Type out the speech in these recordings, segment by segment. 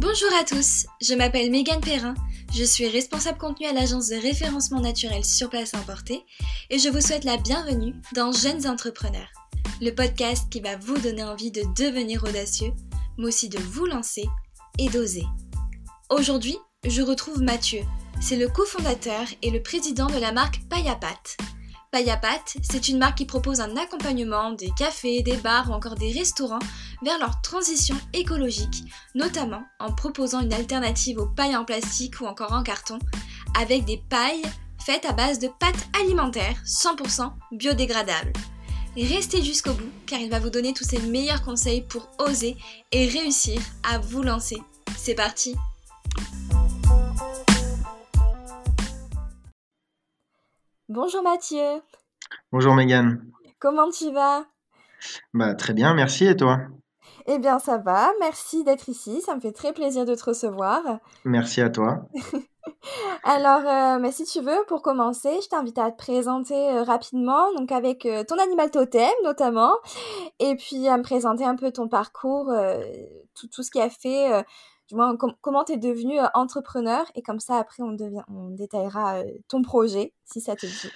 Bonjour à tous, je m'appelle Megan Perrin, je suis responsable contenu à l'agence de référencement naturel sur place importé et je vous souhaite la bienvenue dans Jeunes Entrepreneurs, le podcast qui va vous donner envie de devenir audacieux, mais aussi de vous lancer et d'oser. Aujourd'hui, je retrouve Mathieu, c'est le cofondateur et le président de la marque Payapat. Payapat, c'est une marque qui propose un accompagnement des cafés, des bars ou encore des restaurants vers leur transition écologique, notamment en proposant une alternative aux pailles en plastique ou encore en carton, avec des pailles faites à base de pâtes alimentaires 100% biodégradables. Restez jusqu'au bout car il va vous donner tous ses meilleurs conseils pour oser et réussir à vous lancer. C'est parti Bonjour Mathieu. Bonjour Megan. Comment tu vas? Bah très bien, merci et toi? Eh bien ça va, merci d'être ici, ça me fait très plaisir de te recevoir. Merci à toi. Alors, euh, mais si tu veux, pour commencer, je t'invite à te présenter euh, rapidement, donc avec euh, ton animal totem notamment, et puis à me présenter un peu ton parcours, tout, tout, ce qui a fait comment tu es devenu entrepreneur et comme ça après on, devient, on détaillera ton projet si ça te dit.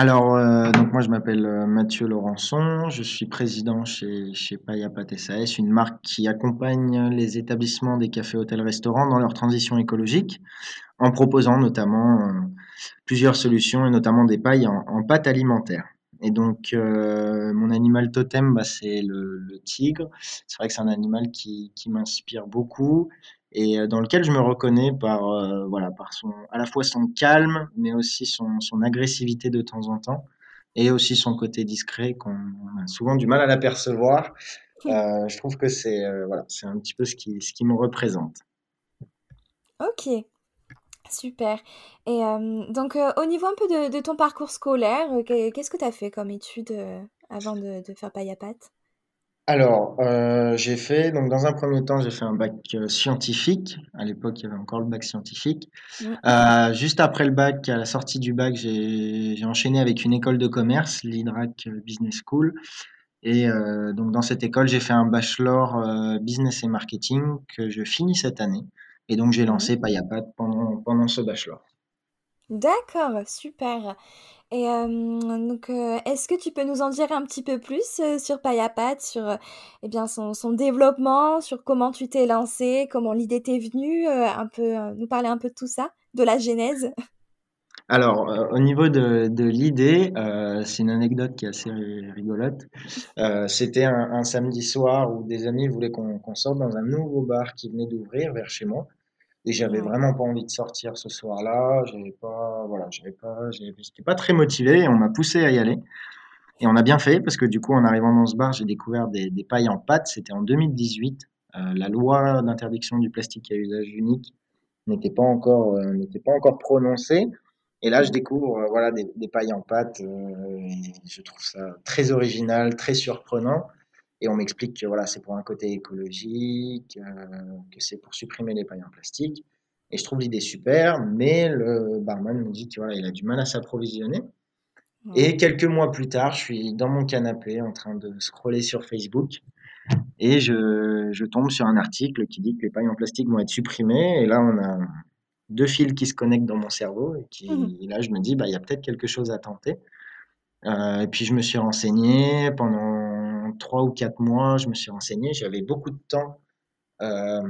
Alors, euh, donc moi je m'appelle Mathieu Laurençon, je suis président chez, chez Payapat SAS, une marque qui accompagne les établissements des cafés, hôtels, restaurants dans leur transition écologique en proposant notamment plusieurs solutions et notamment des pailles en, pâte alimentaire. Et donc, mon animal totem, bah, c'est le, tigre. C'est vrai que c'est un animal qui m'inspire beaucoup et dans lequel je me reconnais par, voilà, par son, à la fois son calme, mais aussi son, son agressivité de temps en temps, et aussi son côté discret qu'on a souvent du mal à l'apercevoir. Euh, je trouve que c'est voilà, c'est un petit peu ce qui, ce qui me représente. Ok, Super. Et donc, au niveau un peu de, ton parcours scolaire, qu'est-ce que tu as fait comme études avant de, de faire Payapat Alors, j'ai fait, donc dans un premier temps, j'ai fait un bac scientifique. À l'époque, il y avait encore le bac scientifique. Mmh. juste après le bac, à la sortie du bac, j'ai enchaîné avec une école de commerce, l'IDRAC Business School. Et donc dans cette école, j'ai fait un bachelor business et marketing que je finis cette année. Et donc, j'ai lancé mmh Payapat pendant, pendant ce bachelor. D'accord, super. Et donc, est-ce que tu peux nous en dire un petit peu plus sur Payapat, sur eh son, développement, sur comment tu t'es lancé, comment l'idée t'est venue, un peu, nous parler un peu de tout ça, de la genèse? Alors, au niveau de, de l'idée, c'est une anecdote qui est assez rigolote. C'était un, samedi soir où des amis voulaient qu'on sorte dans un nouveau bar qui venait d'ouvrir vers chez moi. Et j'avais vraiment pas envie de sortir ce soir-là. J'avais pas, voilà, j'avais pas, j'étais pas très motivé et on m'a poussé à y aller. Et on a bien fait parce que du coup, en arrivant dans ce bar, j'ai découvert des, des, pailles en pâte. C'était en 2018. Euh, la loi d'interdiction du plastique à usage unique n'était pas encore, euh, n'était pas encore prononcée. Et là, je découvre, euh, voilà, des, des, pailles en pâte. Je trouve ça très original, très surprenant. Et on m'explique que voilà, c'est pour un côté écologique, euh, que c'est pour supprimer les pailles en plastique. Et je trouve l'idée super, mais le barman me dit qu'il voilà, il a du mal à s'approvisionner. Et quelques mois plus tard, je suis dans mon canapé en train de scroller sur Facebook et je, je, tombe sur un article qui dit que les pailles en plastique vont être supprimées. Et là, on a deux fils qui se connectent dans mon cerveau et, qui, mmh. et là, je me dis, bah, il y a peut-être quelque chose à tenter. Euh, et puis, je me suis renseigné pendant trois ou quatre mois, je me suis renseigné, j'avais beaucoup de temps euh,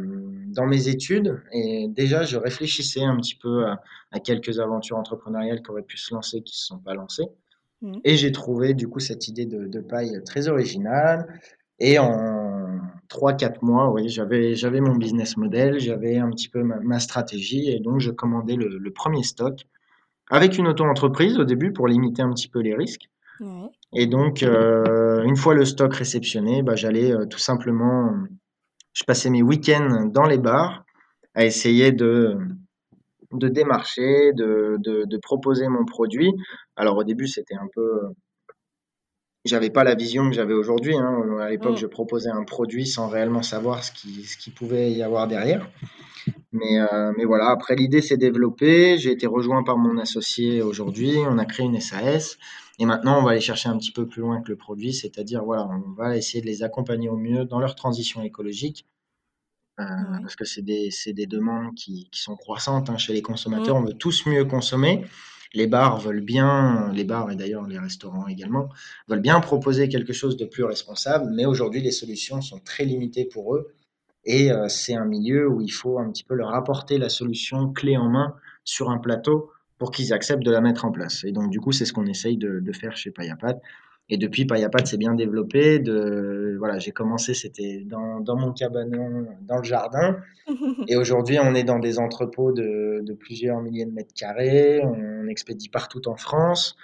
dans mes études et déjà je réfléchissais un petit peu à, quelques aventures entrepreneuriales qui auraient pu se lancer, qui ne se sont pas lancées. Mmh. Et j'ai trouvé du coup cette idée de, paille très originale. Et en 3-4 mois, oui, j'avais, j'avais mon business model, j'avais un petit peu ma, stratégie et donc je commandais le, le premier stock avec une auto-entreprise au début pour limiter un petit peu les risques. Et donc, euh, une fois le stock réceptionné, bah, j'allais euh, tout simplement, je passais mes week-ends dans les bars à essayer de, de démarcher, de, de, de proposer mon produit. Alors au début, c'était un peu, j'avais pas la vision que j'avais aujourd'hui. Hein. À l'époque, mm. je proposais un produit sans réellement savoir ce qui, ce qui pouvait y avoir derrière. Mais, euh, mais voilà, après l'idée s'est développée. J'ai été rejoint par mon associé aujourd'hui. On a créé une SAS. Et maintenant, on va aller chercher un petit peu plus loin que le produit, c'est-à-dire, voilà, on va essayer de les accompagner au mieux dans leur transition écologique parce que c'est des, des, demandes qui, qui, sont croissantes hein, chez les consommateurs. Mmh. On veut tous mieux consommer. Les bars veulent bien, les bars et d'ailleurs les restaurants également, veulent bien proposer quelque chose de plus responsable, mais aujourd'hui les solutions sont très limitées pour eux. Et euh, c'est un milieu où il faut un petit peu leur apporter la solution clé en main sur un plateau pour qu'ils acceptent de la mettre en place. Et donc, du coup, c'est ce qu'on essaye de, de, faire chez Payapat. Et depuis, Payapat s'est bien développé. De, voilà, j'ai commencé, c'était dans, dans, mon cabanon, dans le jardin. Et aujourd'hui, on est dans des entrepôts de, de, plusieurs milliers de mètres carrés. On expédie partout en France,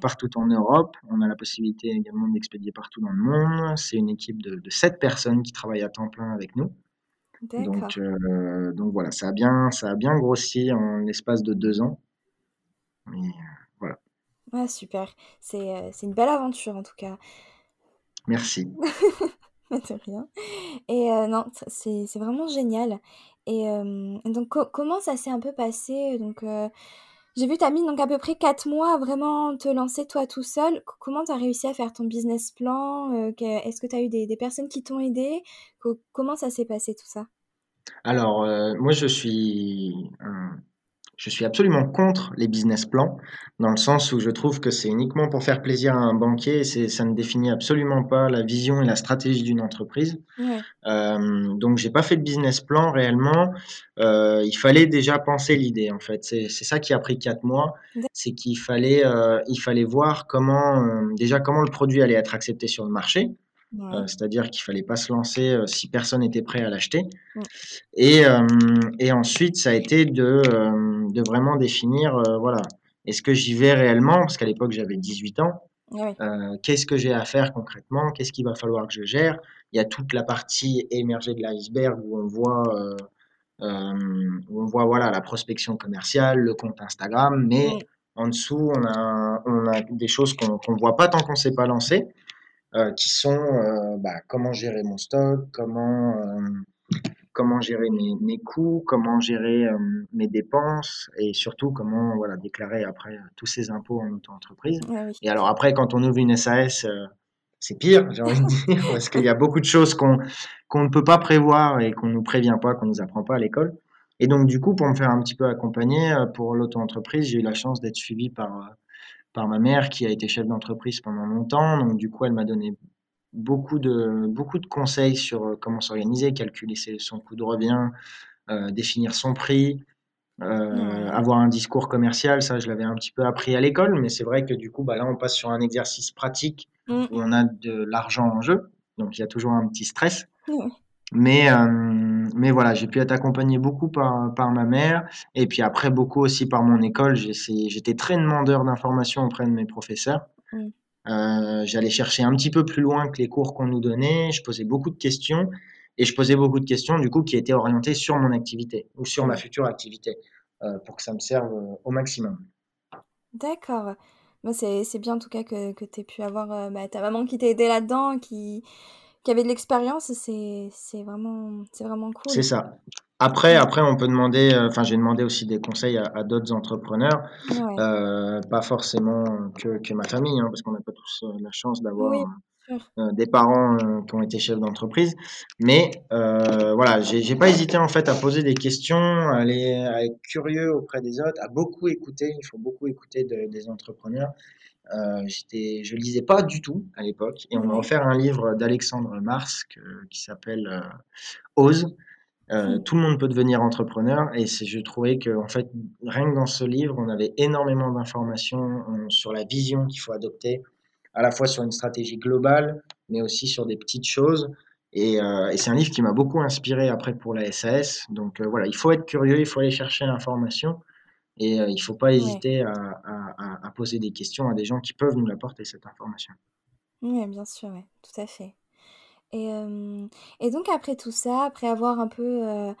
partout en Europe. On a la possibilité également d'expédier partout dans le monde. C'est une équipe de, de sept personnes qui travaillent à temps plein avec nous. Donc, euh, donc voilà, ça a bien, ça a bien grossi en l'espace de deux ans. Et, euh, voilà. Super. C'est c'est une belle aventure en tout cas. Merci. De rien. Et euh, non, c'est vraiment génial. Et donc comment ça s'est un peu passé? Donc j'ai vu tu as mis donc à peu près quatre mois à vraiment te lancer toi tout seul. comment tu as réussi à faire ton business plan? est-ce que tu as eu des des personnes qui t'ont aidé? comment ça s'est passé tout ça? Alors, moi je suis un je suis absolument contre les business plans, dans le sens où je trouve que c'est uniquement pour faire plaisir à un banquier et ça ne définit absolument pas la vision et la stratégie d'une entreprise. Ouais. Euh, donc, j'ai pas fait de business plan réellement. Euh, il fallait déjà penser l'idée, en fait. C'est ça qui a pris quatre mois. C'est qu'il fallait, euh, il fallait voir comment, euh, déjà, comment le produit allait être accepté sur le marché. Euh, c'est-à-dire qu'il fallait pas se lancer euh, si personne n'était prêt à l'acheter. Et, euh, et, ensuite, ça a été de, de vraiment définir, voilà, est-ce que j'y vais réellement? Parce qu'à l'époque, j'avais 18 ans. Qu'est-ce que j'ai à faire concrètement? Qu'est-ce qu'il va falloir que je gère? Il y a toute la partie émergée de l'iceberg où on voit, où on voit voilà, la prospection commerciale, le compte Instagram, mais en dessous, on a, on a des choses qu'on ne voit pas tant qu'on ne s'est pas lancé. Euh, qui sont euh, bah, comment gérer mon stock, comment euh, comment gérer mes, mes, coûts, comment gérer mes dépenses et surtout comment voilà, déclarer après tous ces impôts en auto-entreprise. Et alors après, quand on ouvre une SAS, c'est pire, j'ai envie de dire, parce qu'il y a beaucoup de choses qu'on qu'on ne peut pas prévoir et qu'on nous prévient pas, qu'on nous apprend pas à l'école. Et donc du coup, pour me faire un petit peu accompagner pour l'auto-entreprise, j'ai eu la chance d'être suivi par par ma mère qui a été chef d'entreprise pendant longtemps. Donc du coup, elle m'a donné beaucoup de, beaucoup de conseils sur euh, comment s'organiser, calculer son coût de revient, euh, définir son prix, euh, avoir un discours commercial. Ça, je l'avais un petit peu appris à l'école, mais c'est vrai que du coup, bah, là, on passe sur un exercice pratique mmh. où on a de l'argent en jeu. Donc il y a toujours un petit stress. Mais, euh, mais voilà, j'ai pu être accompagné beaucoup par, par ma mère et puis après beaucoup aussi par mon école. J'étais très demandeur d'informations auprès de mes professeurs. Mmh. Euh, J'allais chercher un petit peu plus loin que les cours qu'on nous donnait. Je posais beaucoup de questions et je posais beaucoup de questions du coup qui étaient orientées sur mon activité ou sur ma future activité euh, pour que ça me serve euh, au maximum. D'accord. C'est bien en tout cas que, que tu aies pu avoir euh, bah, ta maman qui t'a aidé là-dedans, qui, qui avait de l'expérience, c'est vraiment, vraiment cool. C'est ça. Après, après, on peut demander, euh, enfin, j'ai demandé aussi des conseils à, d'autres entrepreneurs, euh, pas forcément que, que ma famille, hein, parce qu'on n'a pas tous euh, la chance d'avoir des parents qui ont été chefs d'entreprise. Mais voilà, j'ai pas hésité en fait à poser des questions, à, aller, à être curieux auprès des autres, à beaucoup écouter. Il faut beaucoup écouter des entrepreneurs. Euh, j'étais, je lisais pas du tout à l'époque, et on m'a offert un livre d'Alexandre Mars qui s'appelle euh, Ose. Euh, mmh. tout le monde peut devenir entrepreneur, et je trouvais que en fait, rien que dans ce livre, on avait énormément d'informations sur la vision qu'il faut adopter, à la fois sur une stratégie globale, mais aussi sur des petites choses. Et, et c'est un livre qui m'a beaucoup inspiré après pour la SAS. Donc voilà, il faut être curieux, il faut aller chercher l'information. Et il ne faut pas hésiter à, poser des questions à des gens qui peuvent nous apporter, cette information. Oui, bien sûr, ouais, tout à fait. Et, et donc après tout ça, après avoir un peu,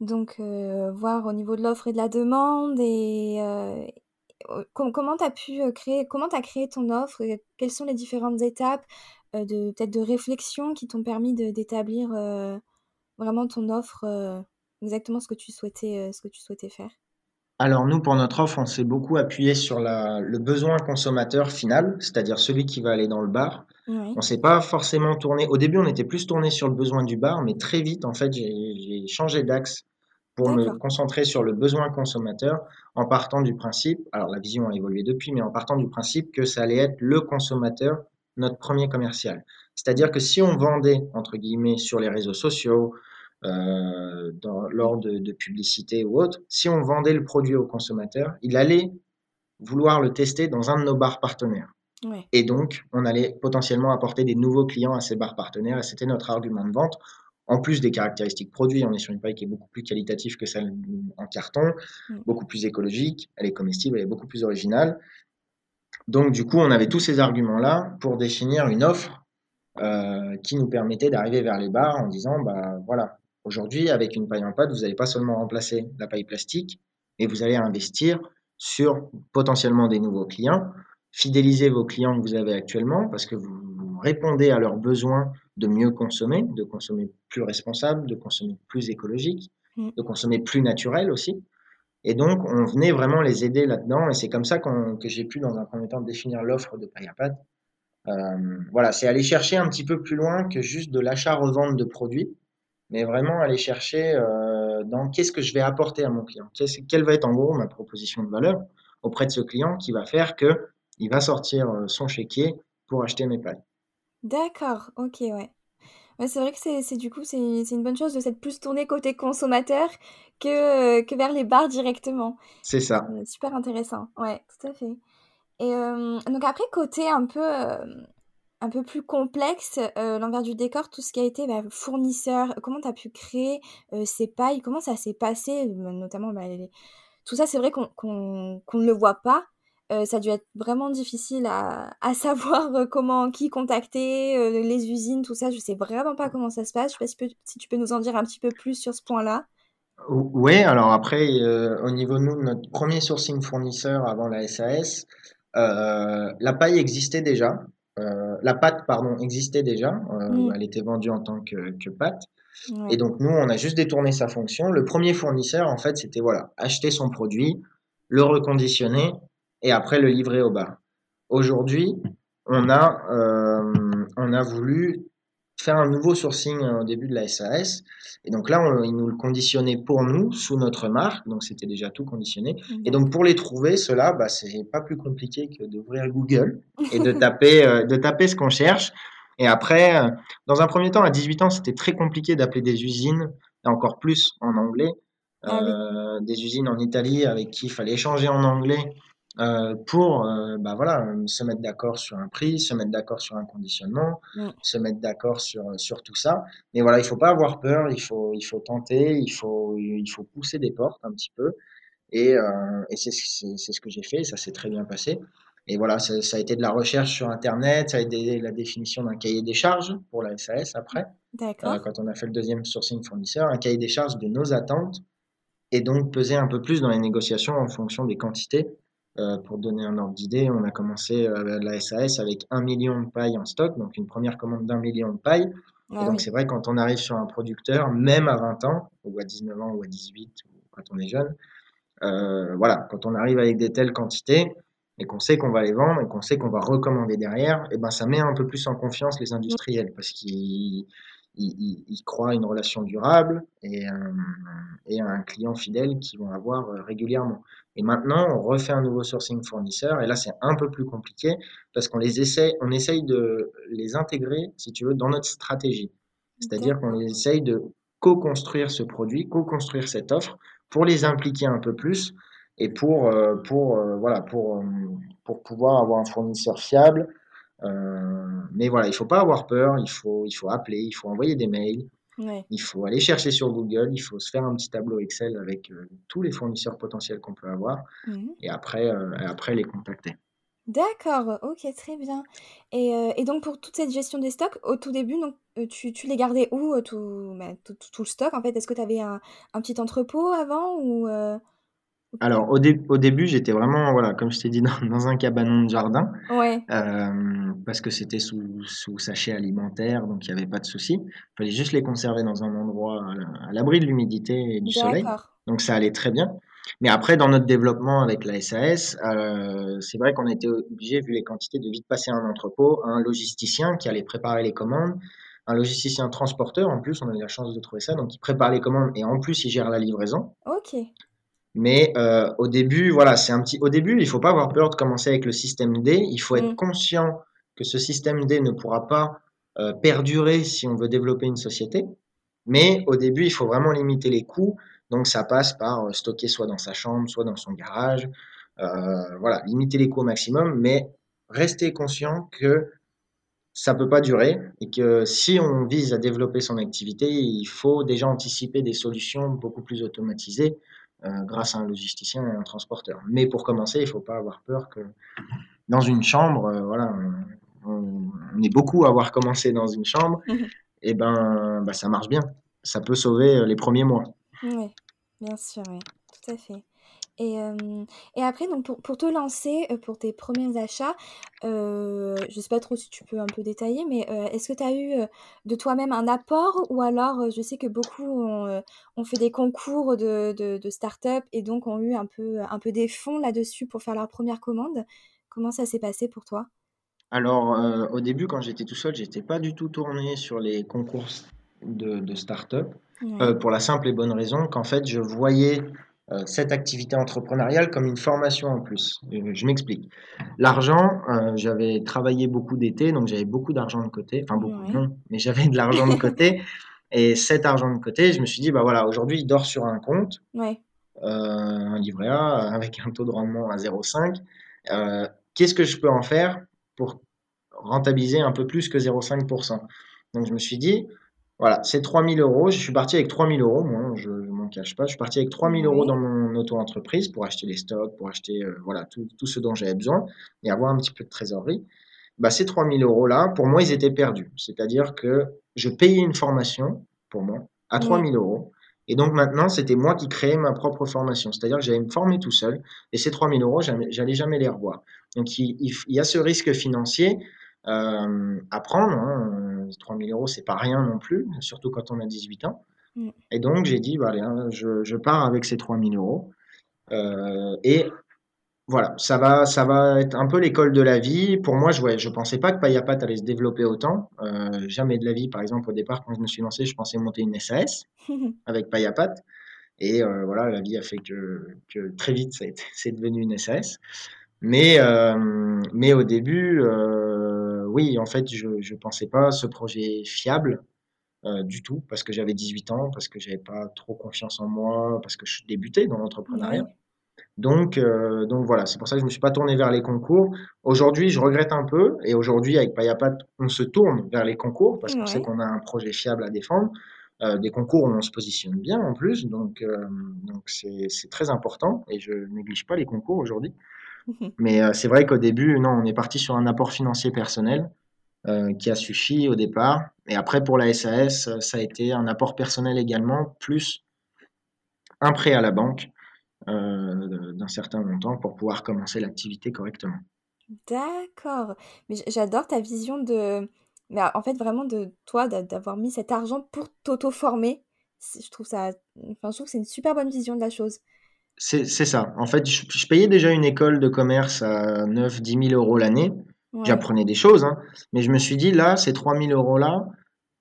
donc voir au niveau de l'offre et de la demande et comment tu as pu créer, comment tu as créé ton offre, et quelles sont les différentes étapes de peut-être de réflexion qui t'ont permis d'établir vraiment ton offre, exactement ce que tu souhaitais, ce que tu souhaitais faire? Alors nous, pour notre offre, on s'est beaucoup appuyé sur la, le besoin consommateur final, c'est-à-dire celui qui va aller dans le bar. Oui. On s'est pas forcément tourné. Au début, on était plus tourné sur le besoin du bar, mais très vite, en fait, j'ai changé d'axe pour me concentrer sur le besoin consommateur en partant du principe, alors la vision a évolué depuis, mais en partant du principe que ça allait être le consommateur notre premier commercial. C'est-à-dire que si on vendait, entre guillemets, sur les réseaux sociaux, euh, dans, lors de, de publicité ou autre, si on vendait le produit au consommateur, il allait vouloir le tester dans un de nos bars partenaires. Ouais. Et donc, on allait potentiellement apporter des nouveaux clients à ces bars partenaires, et c'était notre argument de vente. En plus des caractéristiques produits, on est sur une paille qui est beaucoup plus qualitative que celle en carton, Mm. beaucoup plus écologique, elle est comestible, elle est beaucoup plus originale. Donc, du coup, on avait tous ces arguments-là pour définir une offre euh, qui nous permettait d'arriver vers les bars en disant, bah voilà, aujourd'hui, avec une paille en pâte, vous n'allez pas seulement remplacer la paille plastique, mais vous allez investir sur potentiellement des nouveaux clients, fidéliser vos clients que vous avez actuellement parce que vous, répondez à leurs besoins de mieux consommer, de consommer plus responsable, de consommer plus écologique, Mm. de consommer plus naturel aussi. Et donc, on venait vraiment les aider là-dedans. Et c'est comme ça que j'ai pu, dans un premier temps, définir l'offre de paille à pâte. Euh, voilà, c'est aller chercher un petit peu plus loin que juste de l'achat-revente de produits, mais vraiment aller chercher euh, dans qu'est-ce que je vais apporter à mon client. Quelle va être en gros ma proposition de valeur auprès de ce client qui va faire que il va sortir euh, son chéquier pour acheter mes pailles. D'accord, ok, ouais. Ouais, c'est vrai que c'est du coup, c'est une bonne chose de s'être plus tourné côté consommateur que, euh, que vers les bars directement. C'est ça. Super intéressant, ouais, tout à fait. Et euh, donc après, côté un peu, un peu plus complexe, euh, l'envers du décor, tout ce qui a été bah, fournisseur, comment tu as pu créer euh, ces pailles, comment ça s'est passé, euh, notamment bah, tout ça, c'est vrai qu'on ne le voit pas. Euh, ça a dû être vraiment difficile à, savoir comment, qui contacter, les usines, tout ça. Je sais vraiment pas comment ça se passe. Je sais pas si, si tu peux nous en dire un petit peu plus sur ce point-là. Oui, alors après, au niveau de nous, notre premier sourcing fournisseur avant la SAS, la paille existait déjà. Euh, la pâte, pardon, existait déjà. Euh, Mm, elle était vendue en tant que, que pâte. Et donc, nous, on a juste détourné sa fonction. Le premier fournisseur, en fait, c'était voilà, acheter son produit, le reconditionner et après le livrer au bar. Aujourd'hui, on a, euh, on a voulu faire un nouveau sourcing euh, au début de la SAS. Et donc là, on, ils nous le conditionnaient pour nous, sous notre marque. Donc, c'était déjà tout conditionné. Et donc, pour les trouver, cela, bah, c'est pas plus compliqué que d'ouvrir Google et de taper, euh, de taper ce qu'on cherche. Et après, euh, dans un premier temps, à 18 ans, c'était très compliqué d'appeler des usines, et encore plus en anglais. Ah oui, des usines en Italie avec qui il fallait échanger en anglais euh, pour euh, bah voilà, euh, se mettre d'accord sur un prix, se mettre d'accord sur un conditionnement, mm, se mettre d'accord sur, sur tout ça. Mais voilà, il faut pas avoir peur, il faut, il faut tenter, il faut, il faut pousser des portes un petit peu. Et, euh, et c'est ce que j'ai fait, ça s'est très bien passé. Et voilà, ça, ça a été de la recherche sur Internet, ça a été la définition d'un cahier des charges pour la SAS après, euh, d'accord. quand on a fait le deuxième sourcing fournisseur, un cahier des charges de nos attentes, et donc peser un peu plus dans les négociations en fonction des quantités. Euh, pour donner un ordre d'idée, on a commencé euh, la SAS avec un million de pailles en stock, donc une première commande d'un million de pailles. Et Ah donc oui, c'est vrai, quand on arrive sur un producteur, même à 20 ans, ou à 19 ans, ou à 18, ou quand on est jeune, euh, voilà, quand on arrive avec des telles quantités et qu'on sait qu'on va les vendre et qu'on sait qu'on va recommander derrière, et ben ça met un peu plus en confiance les industriels parce qu'ils ils, ils- ils croient à une relation durable et, un- et à un client fidèle qu'ils vont avoir régulièrement. Et maintenant, on refait un nouveau sourcing fournisseur et là c'est un peu plus compliqué parce qu'on les essaie, on essaye de les intégrer, si tu veux, dans notre stratégie. C'est-à-dire qu'on essaye de co-construire ce produit, co-construire cette offre pour les impliquer un peu plus et pour, euh, pour, euh, voilà, pour, euh, pour pouvoir avoir un fournisseur fiable. Mais voilà, il faut pas avoir peur, il faut, il faut appeler, il faut envoyer des mails, Ouais. il faut aller chercher sur Google, il faut se faire un petit tableau Excel avec euh, tous les fournisseurs potentiels qu'on peut avoir mhm. et après, euh, après les contacter. D'accord, ok, très bien. Et, euh, et donc pour toute cette gestion des stocks, au tout début, donc, tu, tu les gardais où, tout, bah, tout, tout- tout le stock en fait? Est-ce que tu avais un, un petit entrepôt avant ou? Alors au, dé- au début, j'étais vraiment, voilà, comme je t'ai dit, dans, dans un cabanon de jardin. Ouais, euh, parce que c'était sous, sous sachet alimentaire, donc il n'y avait pas de souci. Il fallait juste les conserver dans un endroit à la- à l'abri de l'humidité et du soleil. Donc ça allait très bien. Mais après, dans notre développement avec la SAS, euh, c'est vrai qu'on a été obligé, vu les quantités, de vite passer un entrepôt, un logisticien qui allait préparer les commandes, un logisticien transporteur, en plus, on a eu la chance de trouver ça, donc il prépare les commandes et en plus, il gère la livraison. Ok. Mais euh, au début, voilà, c'est un petit. Au début, il faut pas avoir peur de commencer avec le système D. Il faut être Mm. conscient que ce système D ne pourra pas euh, perdurer si on veut développer une société. Mais au début, il faut vraiment limiter les coûts. Donc, ça passe par euh, stocker soit dans sa chambre, soit dans son garage. Voilà, limiter les coûts au maximum, mais rester conscient que ça peut pas durer et que si on vise à développer son activité, il faut déjà anticiper des solutions beaucoup plus automatisées grâce à un logisticien et un transporteur. Mais pour commencer, il faut pas avoir peur que dans une chambre, euh, voilà, on, on- est beaucoup à avoir commencé dans une chambre, Mhm. et ben, bah, ça marche bien. Ça peut sauver euh, les premiers mois. Oui, bien sûr, oui, tout à fait. Et, euh, et après, donc pour, pour te lancer, euh, pour tes premiers achats, euh, je sais pas trop si tu peux un peu détailler, mais est-ce que tu as eu de toi-même un apport ou alors je sais que beaucoup ont, ont fait des concours de, de, de start-up et donc ont eu un peu, un peu des fonds là-dessus pour faire leur première commande? Comment ça s'est passé pour toi? Alors, au début, quand j'étais tout seul, j'étais pas du tout tourné sur les concours de, de start-up, Ouais, pour la simple et bonne raison qu'en fait, je voyais cette activité entrepreneuriale comme une formation en plus. Euh, je m'explique. L'argent, euh, j'avais travaillé beaucoup d'été, donc j'avais beaucoup d'argent de côté. Enfin, beaucoup, ouais, non, mais j'avais de l'argent de côté. Et cet argent de côté, je me suis dit, bah voilà, aujourd'hui, il dort sur un compte, ouais, euh, un livret A avec un taux de rendement à 0,5. Euh, qu'est-ce que je peux en faire pour rentabiliser un peu plus que 0,5%? Donc, je me suis dit, voilà, c'est 3000 euros. Je suis parti avec 3000 euros, moi, je cache pas. Je suis parti avec 3000 euros dans mon auto-entreprise pour acheter les stocks, pour acheter euh, voilà, tout, tout ce dont j'avais besoin et avoir un petit peu de trésorerie. Bah, ces 3000 euros-là, pour moi, ils étaient perdus. C'est-à-dire que je payais une formation, pour moi, à ouais, 3000 euros. Et donc maintenant, c'était moi qui créais ma propre formation. C'est-à-dire que j'allais me former tout seul. Et ces 3000 euros, j'allais jamais les revoir. Donc il y a ce risque financier euh, à prendre. Hein. 3000 euros, c'est pas rien non plus, surtout quand on a 18 ans. Mm, Et donc j'ai dit, bah, allez, hein, je, je pars avec ces 3000 euros. Euh, et voilà, ça va, ça va être un peu l'école de la vie. Pour moi, je ouais, je pensais pas que Payapat allait se développer autant. Euh, jamais de la vie, par exemple, au départ, quand je me suis lancé, je pensais monter une SAS avec Payapat. Et euh, voilà, la vie a fait que, que très vite, c'est devenu une SAS. Mais, euh, mais au début, oui, en fait, je ne pensais pas ce projet fiable euh, du tout, parce que j'avais 18 ans, parce que j'avais pas trop confiance en moi, parce que je débutais dans l'entrepreneuriat. Donc, euh, donc voilà, c'est pour ça que je ne me suis pas tourné vers les concours. Aujourd'hui, je regrette un peu, et aujourd'hui, avec Payapat, on se tourne vers les concours, parce qu'on sait qu'on a un projet fiable à défendre. Euh, des concours où on se positionne bien en plus, donc donc c'est très important, et je néglige pas les concours aujourd'hui. Mais c'est vrai qu'au début, non, on est parti sur un apport financier personnel qui a suffi au départ. Et après, pour la SAS, euh, ça a été un apport personnel également, plus un prêt à la banque euh, d'un certain montant pour pouvoir commencer l'activité correctement. D'accord. Mais j'adore ta vision de... Mais en fait, vraiment de toi, d'a- d'avoir mis cet argent pour t'auto-former. Je trouve ça... Enfin, je trouve que c'est une super bonne vision de la chose. C'est c'est ça. En fait, je, je payais déjà une école de commerce à 9-10 000 euros l'année. Ouais, J'apprenais des choses, hein. Mais je me suis dit, là, ces 3 000 euros-là,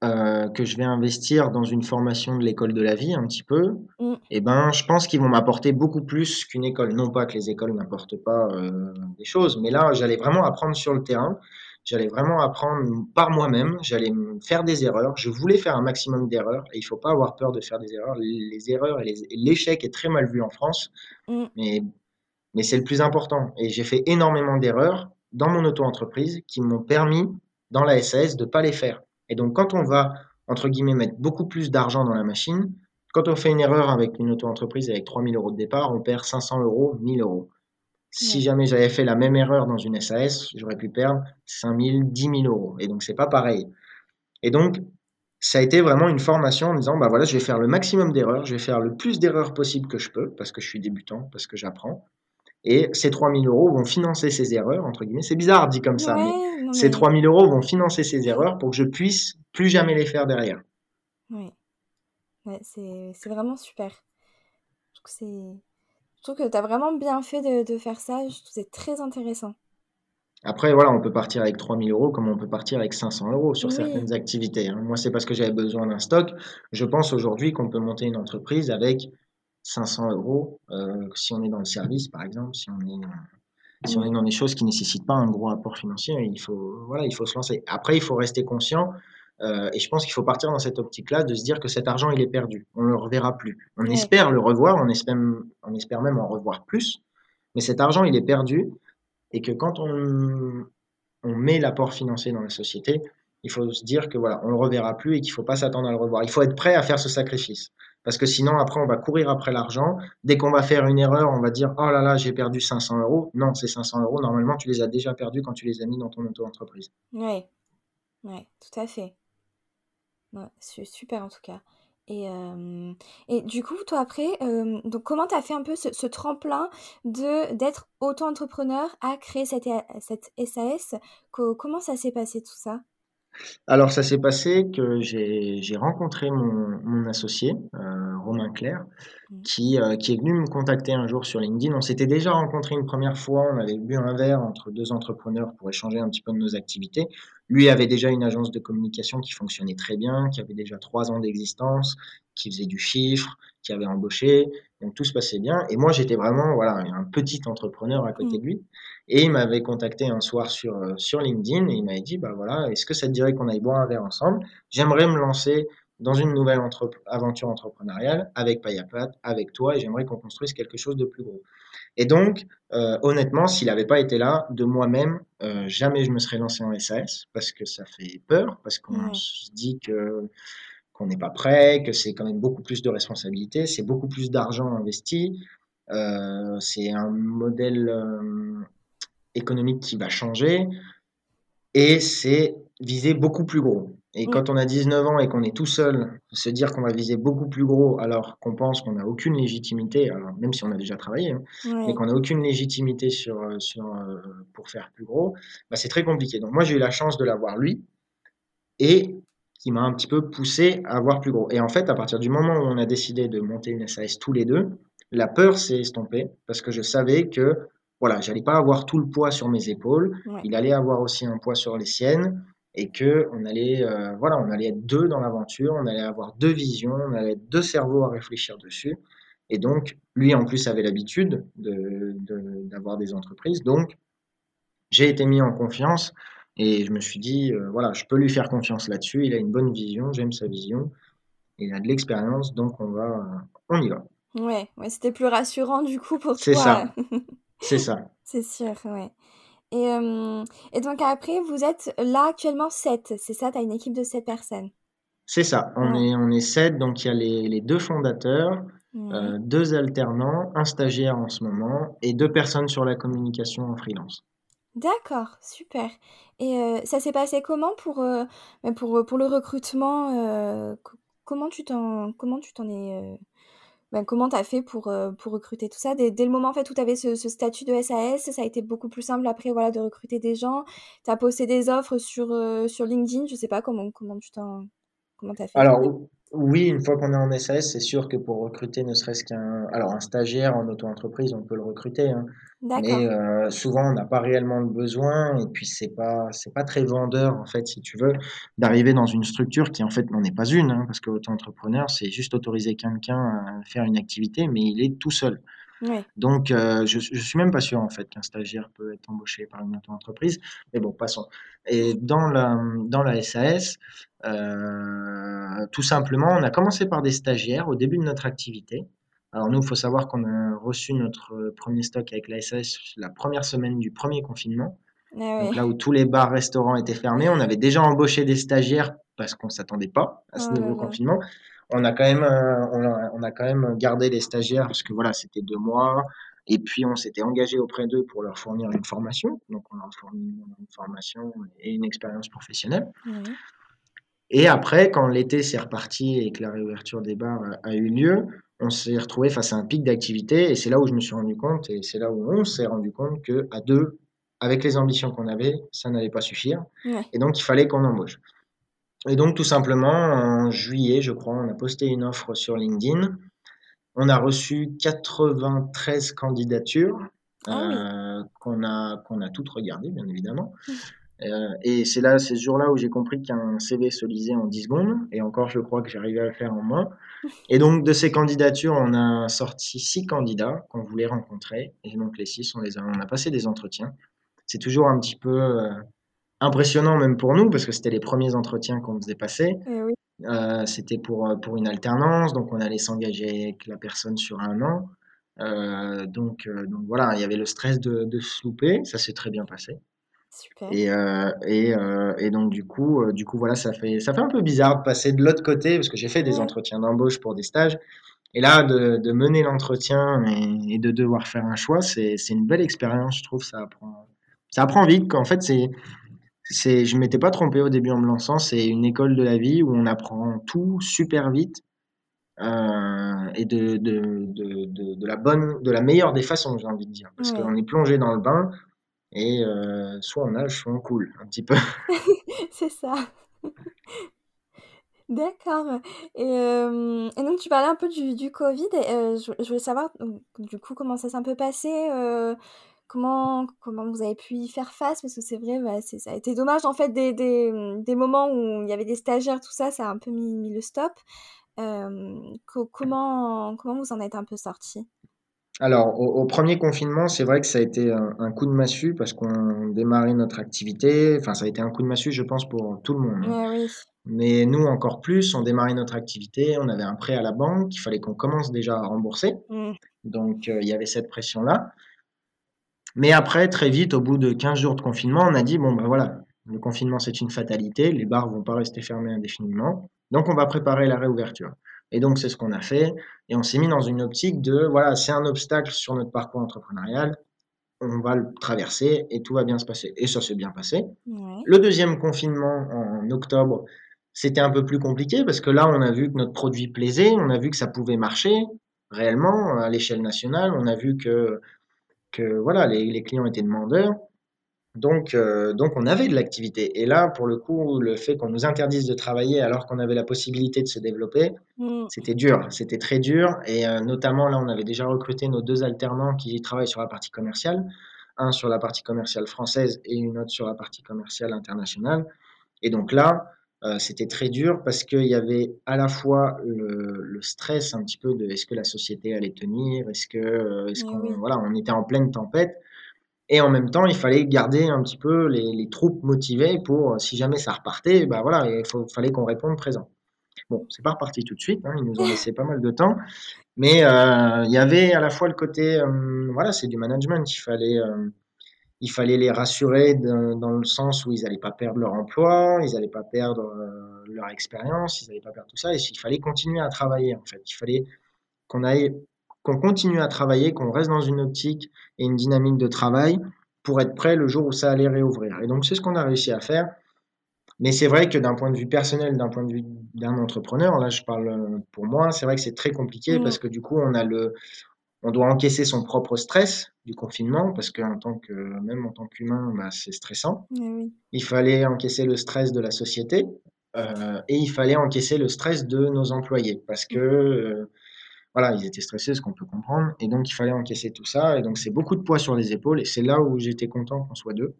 euh, que je vais investir dans une formation de l'école de la vie un petit peu, Mm, eh ben, je pense qu'ils vont m'apporter beaucoup plus qu'une école. Non pas que les écoles n'apportent pas euh, des choses, mais là, j'allais vraiment apprendre sur le terrain. J'allais vraiment apprendre par moi-même. J'allais faire des erreurs. Je voulais faire un maximum d'erreurs. Et il faut pas avoir peur de faire des erreurs. Les, erreurs et l'échec est très mal vu en France, mm, mais, mais c'est le plus important. Et j'ai fait énormément d'erreurs dans mon auto-entreprise qui m'ont permis, dans la SAS, de pas les faire. Et donc, quand on va, entre guillemets, mettre beaucoup plus d'argent dans la machine, quand on fait une erreur avec une auto-entreprise avec 3000 euros de départ, on perd 500 euros, 1000 euros. Si jamais j'avais fait la même erreur dans une SAS, j'aurais pu perdre 5000, 10 000 euros. Et donc, c'est pas pareil. Et donc, ça a été vraiment une formation en disant, bah voilà, je vais faire le maximum d'erreurs, je vais faire le plus d'erreurs possible que je peux, parce que je suis débutant, parce que j'apprends. Et ces 3000 euros vont financer ces erreurs, entre guillemets. C'est bizarre dit comme ça, mais ouais, ces mais... 3000 euros vont financer ces erreurs pour que je puisse plus jamais les faire derrière. Ouais, ouais, c'est vraiment super. Je trouve que c'est... Je trouve que tu as vraiment bien fait de, de faire ça. Je trouve que c'est très intéressant. Après, voilà, on peut partir avec 3000 euros comme on peut partir avec 500 euros sur Oui. certaines activités. hein. Moi, c'est parce que j'avais besoin d'un stock. Je pense aujourd'hui qu'on peut monter une entreprise avec 500 euros euh, si on est dans le service, par exemple, si on est, euh, si on est dans des choses qui nécessitent pas un gros apport financier, il faut, voilà, il faut se lancer. Après, il faut rester conscient. euh, et je pense qu'il faut partir dans cette optique-là de se dire que cet argent, il est perdu. On ne le reverra plus. On Ouais. espère le revoir, on espère, on espère même en revoir plus. Mais cet argent, il est perdu et que quand on, on met l'apport financier dans la société, il faut se dire que voilà, on le reverra plus et qu'il faut pas s'attendre à le revoir. Il faut être prêt à faire ce sacrifice. Parce que sinon, après, on va courir après l'argent. Dès qu'on va faire une erreur, on va dire Oh là là, j'ai perdu 500 euros. Non, ces 500 euros, normalement, tu les as déjà perdus quand tu les as mis dans ton auto-entreprise. Ouais, ouais, tout à fait. Ouais, c'est super en tout cas. Et, euh, du coup, toi après, euh, comment tu as fait un peu ce, tremplin de d'être auto-entrepreneur à créer cette, cette SAS? Co- comment ça s'est passé tout ça? Alors, ça s'est passé que j'ai rencontré mon, mon associé, euh, Romain Clair, Mhm. qui, euh, qui est venu me contacter un jour sur LinkedIn. On s'était déjà rencontré une première fois, on avait bu un verre entre deux entrepreneurs pour échanger un petit peu de nos activités. Lui avait déjà une agence de communication qui fonctionnait très bien, qui avait déjà trois ans d'existence, qui faisait du chiffre, qui avait embauché, donc tout se passait bien. Et moi, j'étais vraiment voilà, un petit entrepreneur à côté Mhm. de lui. Et il m'avait contacté un soir sur, euh, sur LinkedIn et il m'avait dit, bah voilà, est-ce que ça te dirait qu'on aille boire un verre ensemble? J'aimerais me lancer dans une nouvelle entre- aventure entrepreneuriale avec Payaplat, avec toi, et j'aimerais qu'on construise quelque chose de plus gros. Et donc, euh, honnêtement, s'il n'avait pas été là, de moi-même, euh, jamais je me serais lancé en SAS parce que ça fait peur, parce qu'on Ouais. se dit que qu'on n'est pas prêt, que c'est quand même beaucoup plus de responsabilités, c'est beaucoup plus d'argent investi, euh, c'est un modèle euh, économique qui va changer et c'est viser beaucoup plus gros. Et Mm. quand on a 19 ans et qu'on est tout seul, se dire qu'on va viser beaucoup plus gros alors qu'on pense qu'on n'a aucune légitimité, alors même si on a déjà travaillé, hein, mais Ouais. qu'on n'a aucune légitimité sur, sur, euh, pour faire plus gros, bah, c'est très compliqué. Donc moi j'ai eu la chance de l'avoir lui et qui m'a un petit peu poussé à voir plus gros. Et en fait, à partir du moment où on a décidé de monter une SAS tous les deux, la peur s'est estompée parce que je savais que voilà, j'allais pas avoir tout le poids sur mes épaules, Ouais. il allait avoir aussi un poids sur les siennes et que on allait euh, voilà, on allait être deux dans l'aventure, on allait avoir deux visions, on allait être deux cerveaux à réfléchir dessus. Et donc, lui en plus avait l'habitude de, de- d'avoir des entreprises, donc j'ai été mis en confiance et je me suis dit, euh, voilà, je peux lui faire confiance là-dessus. Il a une bonne vision, j'aime sa vision, il a de l'expérience, donc on va, euh, on y va. Ouais, ouais, c'était plus rassurant du coup pour C'est toi. ça, c'est ça. C'est sûr, ouais. Et, euh, et donc après, vous êtes là actuellement 7, c'est ça? Tu as une équipe de 7 personnes. C'est ça. On Ouais. est, on est sept, donc il y a les, les deux fondateurs, Ouais. deux alternants, un stagiaire en ce moment et deux personnes sur la communication en freelance. D'accord, super. Et euh, ça s'est passé comment pour, euh, bah, pour, pour le recrutement euh, co- comment tu t'en, comment tu t'en es, euh, bah, comment t'as fait pour, euh, pour recruter tout ça? Dès, dès le moment en fait où tu avais ce, ce statut de SAS, ça a été beaucoup plus simple après voilà, de recruter des gens. Tu as posté des offres sur, euh, sur LinkedIn, je sais pas comment, comment tu t'en, comment t'as fait. Alors, oui, une fois qu'on est en SAS, c'est sûr que pour recruter ne serait-ce qu'un, alors un stagiaire en auto-entreprise, on peut le recruter, hein. D'accord. Mais euh, souvent, on n'a pas réellement le besoin, et puis c'est pas, c'est pas très vendeur, en fait, si tu veux, d'arriver dans une structure qui, en fait, n'en est pas une, hein, parce que auto-entrepreneur, c'est juste autoriser quelqu'un à faire une activité, mais il est tout seul. Donc, euh, je, je suis même pas sûr, en fait, qu'un stagiaire peut être embauché par une auto-entreprise, mais bon, passons. Et dans la, dans la SAS, euh, tout simplement, on a commencé par des stagiaires au début de notre activité. Alors nous, il faut savoir qu'on a reçu notre premier stock avec la SAS la première semaine du premier confinement. Ah. Donc là où tous les bars, restaurants étaient fermés, on avait déjà embauché des stagiaires parce qu'on s'attendait pas à ce Oh nouveau là. confinement. On a quand même, euh, on a, on a quand même gardé les stagiaires parce que voilà, c'était deux mois. Et puis on s'était engagé auprès d'eux pour leur fournir une formation. Donc on leur fournit une formation et une expérience professionnelle. Et après, quand l'été s'est reparti et que la réouverture des bars a, a eu lieu, on s'est retrouvé face à un pic d'activité et c'est là où je me suis rendu compte et c'est là où on s'est rendu compte que à deux, avec les ambitions qu'on avait, ça n'allait pas suffire et donc il fallait qu'on embauche. Et donc tout simplement en juillet, je crois, on a posté une offre sur LinkedIn On a reçu 93 candidatures Ah euh, qu'on a, qu'on a toutes regardées, bien évidemment. Euh, et c'est là, c'est ce jour-là où j'ai compris qu'un CV se lisait en 10 secondes. Et encore, je crois que j'arrivais à le faire en moins. Et donc, de ces candidatures, on a sorti six candidats qu'on voulait rencontrer. Et donc, les six, on, les a, on a passé des entretiens. C'est toujours un petit peu euh, impressionnant, même pour nous, parce que c'était les premiers entretiens qu'on faisait passer. Eh oui. Euh, c'était pour, pour une alternance, donc on allait s'engager avec la personne sur un an. Euh, donc, euh, donc voilà, il y avait le stress de, de se louper, ça s'est très bien passé. Super. Et, euh, et, euh, et donc du coup, euh, du coup voilà, ça fait, ça fait un peu bizarre de passer de l'autre côté, parce que j'ai fait des entretiens d'embauche pour des stages. Et là, de, de mener l'entretien et, et de devoir faire un choix, c'est, une belle expérience, je trouve. Ça apprend, ça apprend vite. En fait, c'est, c'est, je m'étais pas trompé au début en me lançant. C'est une école de la vie où on apprend tout super vite euh, et de, de, de, de, la bonne, de la meilleure des façons, j'ai envie de dire. Parce Ouais. qu'on est plongé dans le bain et euh, soit on nage, soit on coule un petit peu. C'est ça. D'accord. Et, euh, et donc tu parlais un peu du, du Covid. Et, euh, je, je voulais savoir donc, du coup comment ça s'est un peu passé, euh, comment comment vous avez pu y faire face? Parce que c'est vrai, bah, ça a été dommage en fait des, des, des moments où il y avait des stagiaires, tout ça, ça a un peu mis, mis le stop. Euh, co- comment comment vous en êtes un peu sorti? Alors, au, au premier confinement, c'est vrai que ça a été un, un coup de massue parce qu'on démarrait notre activité. Enfin, ça a été un coup de massue, je pense, pour tout le monde. hein. Ouais, oui. Mais nous, encore plus, on démarrait notre activité, on avait un prêt à la banque, il fallait qu'on commence déjà à rembourser. Mm. Donc, euh, il y avait cette pression-là. Mais après, très vite, au bout de 15 jours de confinement, on a dit, bon, ben voilà, le confinement, c'est une fatalité, les bars vont pas rester fermés indéfiniment, donc on va préparer la réouverture. Et donc, c'est ce qu'on a fait, et on s'est mis dans une optique de, voilà, c'est un obstacle sur notre parcours entrepreneurial, on va le traverser et tout va bien se passer. Et ça s'est bien passé. Ouais. Le deuxième confinement en octobre, c'était un peu plus compliqué parce que là, on a vu que notre produit plaisait, on a vu que ça pouvait marcher réellement à l'échelle nationale, on a vu que, que voilà, les, les clients étaient demandeurs. Donc, euh, donc, on avait de l'activité. Et là, pour le coup, le fait qu'on nous interdise de travailler alors qu'on avait la possibilité de se développer, Mm. c'était dur, c'était très dur. Et euh, notamment, là, on avait déjà recruté nos deux alternants qui travaillent sur la partie commerciale, un sur la partie commerciale française et une autre sur la partie commerciale internationale. Et donc là, euh, c'était très dur parce qu'il y avait à la fois le, le stress un petit peu de est-ce que la société allait tenir, est-ce que, euh, est-ce qu'on, oui. voilà, on était en pleine tempête. Et en même temps, il fallait garder un petit peu les, les troupes motivées pour, euh, si jamais ça repartait, bah voilà, il faut- fallait qu'on réponde présent. Bon, c'est pas reparti tout de suite, hein, ils nous ont laissé pas mal de temps, mais euh, il y avait à la fois le côté, euh, voilà, c'est du management, il fallait, euh, il fallait les rassurer de- dans le sens où ils n'allaient pas perdre leur emploi, ils n'allaient pas perdre euh, leur expérience, ils n'allaient pas perdre tout ça, et il fallait continuer à travailler en fait. Il fallait qu'on aille, qu'on continue à travailler, qu'on reste dans une optique et une dynamique de travail pour être prêt le jour où ça allait réouvrir. Et donc c'est ce qu'on a réussi à faire. Mais c'est vrai que d'un point de vue personnel, d'un point de vue d'un entrepreneur, là je parle euh, pour moi, c'est vrai que c'est très compliqué Mm. parce que du coup on a le, on doit encaisser son propre stress du confinement parce que en tant que, même en tant qu'humain, bah, c'est stressant. Eh. Il fallait encaisser le stress de la société euh, et il fallait encaisser le stress de nos employés parce que euh, voilà, ils étaient stressés, ce qu'on peut comprendre, et donc il fallait encaisser tout ça, et donc c'est beaucoup de poids sur les épaules, et c'est là où j'étais content qu'on soit deux,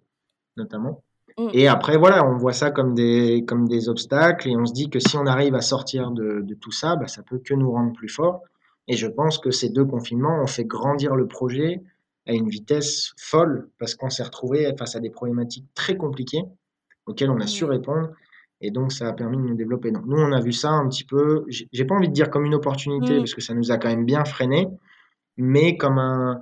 notamment. Mm. Et après, voilà, on voit ça comme des, comme des obstacles, et on se dit que si on arrive à sortir de, de tout ça, bah, ça peut que nous rendre plus forts. Et je pense que ces deux confinements ont fait grandir le projet à une vitesse folle, parce qu'on s'est retrouvé face à des problématiques très compliquées auxquelles on a su répondre. Et donc, ça a permis de nous développer. Donc, nous, on a vu ça un petit peu, j'ai pas envie de dire comme une opportunité, parce que ça nous a quand même bien freiné, mais comme un,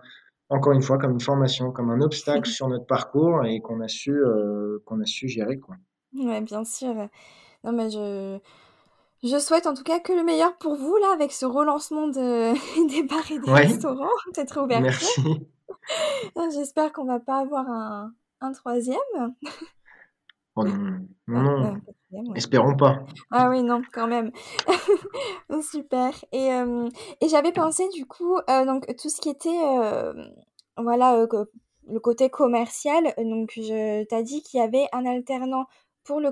encore une fois, comme une formation, comme un obstacle sur notre parcours et qu'on a su, euh, qu'on a su gérer, quoi. Ouais, bien sûr. Non, mais je, je souhaite en tout cas que le meilleur pour vous, là, avec ce relancement de, des bars et des Ouais, restaurants, cette réouverture. merci. Ah, J'espère qu'on va pas avoir un, un troisième. Oh non, non, ouais, espérons pas. Ah oui, non, quand même. Super. Et, euh, et j'avais pensé, du coup, euh, donc, tout ce qui était, euh, voilà, euh, le côté commercial. euh, Donc, je t'ai dit qu'il y avait un alternant pour le,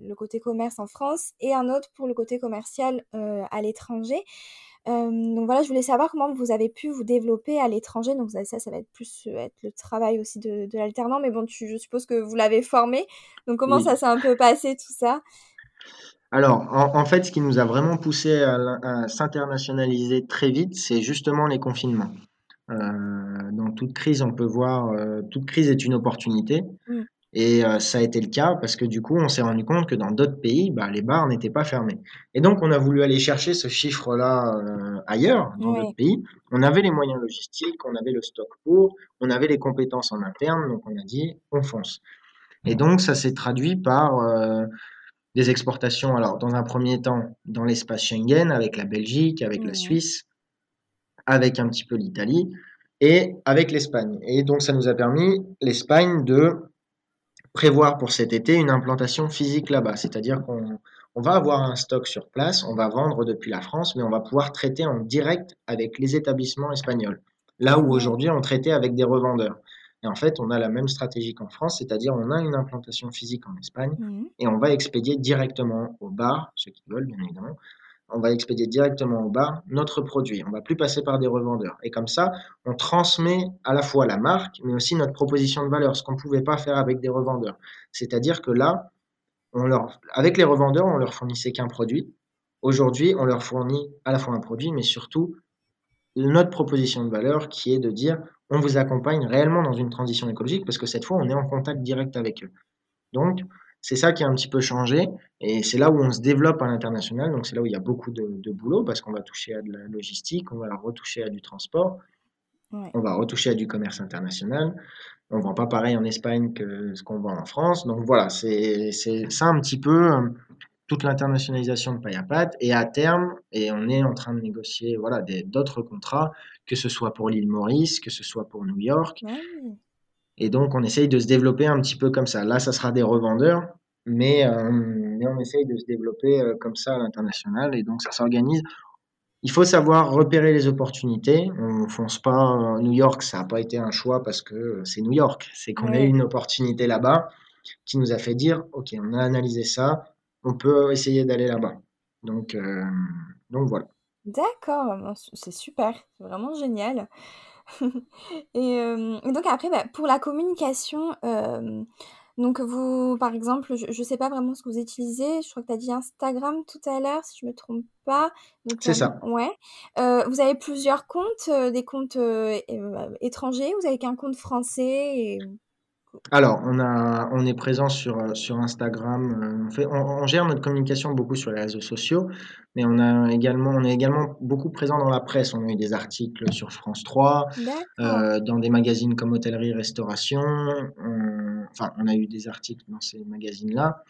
le, côté commerce en France et un autre pour le côté commercial à l'étranger. donc voilà, je voulais savoir comment vous avez pu vous développer à l'étranger. Donc ça, ça va être plus être le travail aussi de, de l'alternant, mais bon, tu, je suppose que vous l'avez formé. Donc comment ça s'est un peu passé tout ça? Alors, en, fait, ce qui nous a vraiment poussé à, s'internationaliser très vite, c'est justement les confinements. Euh, dans toute crise, on peut voir, euh, toute crise est une opportunité. Mm. Et euh, ça a été le cas parce que du coup, on s'est rendu compte que dans d'autres pays, bah, les bars n'étaient pas fermés. Et donc, on a voulu aller chercher ce chiffre-là ailleurs, dans d'autres pays. On avait les moyens logistiques, on avait le stock pour, on avait les compétences en interne, donc on a dit, on fonce. Et donc, ça s'est traduit par des exportations, alors dans un premier temps dans l'espace Schengen, avec la Belgique, avec la Suisse, avec un petit peu l'Italie et avec l'Espagne. Et donc ça nous a permis, l'Espagne, de prévoir pour cet été une implantation physique là-bas. C'est-à-dire qu'on on va avoir un stock sur place, on va vendre depuis la France, mais on va pouvoir traiter en direct avec les établissements espagnols. Là où aujourd'hui on traitait avec des revendeurs. Et en fait, on a la même stratégie qu'en France, c'est-à-dire on a une implantation physique en Espagne mmh. et on va expédier directement au bar, ceux qui veulent bien évidemment, on va expédier directement au bar notre produit. On va plus passer par des revendeurs. Et comme ça, on transmet à la fois la marque, mais aussi notre proposition de valeur, ce qu'on ne pouvait pas faire avec des revendeurs. C'est-à-dire que là, avec les revendeurs, on leur fournissait qu'un produit. Aujourd'hui, on leur fournit à la fois un produit, mais surtout notre proposition de valeur qui est de dire on vous accompagne réellement dans une transition écologique parce que cette fois, on est en contact direct avec eux. Donc, c'est ça qui a un petit peu changé et c'est là où on se développe à l'international. Donc, c'est là où il y a beaucoup de, boulot parce qu'on va toucher à de la logistique, on va retoucher à du transport, on va retoucher à du commerce international. On ne vend pas pareil en Espagne que ce qu'on vend en France. Donc, voilà, c'est ça un petit peu euh, toute l'internationalisation de à et à terme, et on est en train de négocier voilà, d'autres contrats, que ce soit pour l'île Maurice, que ce soit pour New York. Et donc, on essaye de se développer un petit peu comme ça. Là, ça sera des revendeurs, mais, euh, mais on essaye de se développer euh, comme ça à l'international, et donc ça s'organise. Il faut savoir repérer les opportunités. On ne fonce pas New York, ça n'a pas été un choix parce que c'est New York. C'est qu'on a eu une opportunité là-bas qui nous a fait dire, OK, on a analysé ça, on peut essayer d'aller là-bas. Donc, euh, donc voilà. D'accord, c'est super, c'est vraiment génial. Euh, et, donc après, bah, pour la communication, euh, donc vous, par exemple, je ne sais pas vraiment ce que vous utilisez, je crois que tu as dit Instagram tout à l'heure, si je ne me trompe pas. C'est ça. Ouais. vous avez plusieurs comptes, des comptes étrangers, vous avez qu'un compte français et alors, on, a, on est présent sur, euh, sur Instagram. Euh, on, fait, on, gère notre communication beaucoup sur les réseaux sociaux, mais on, a également, on est également beaucoup présent dans la presse. On a eu des articles sur France 3, euh, dans des magazines comme Hôtellerie, Restauration. enfin, on a eu des articles dans ces magazines-là.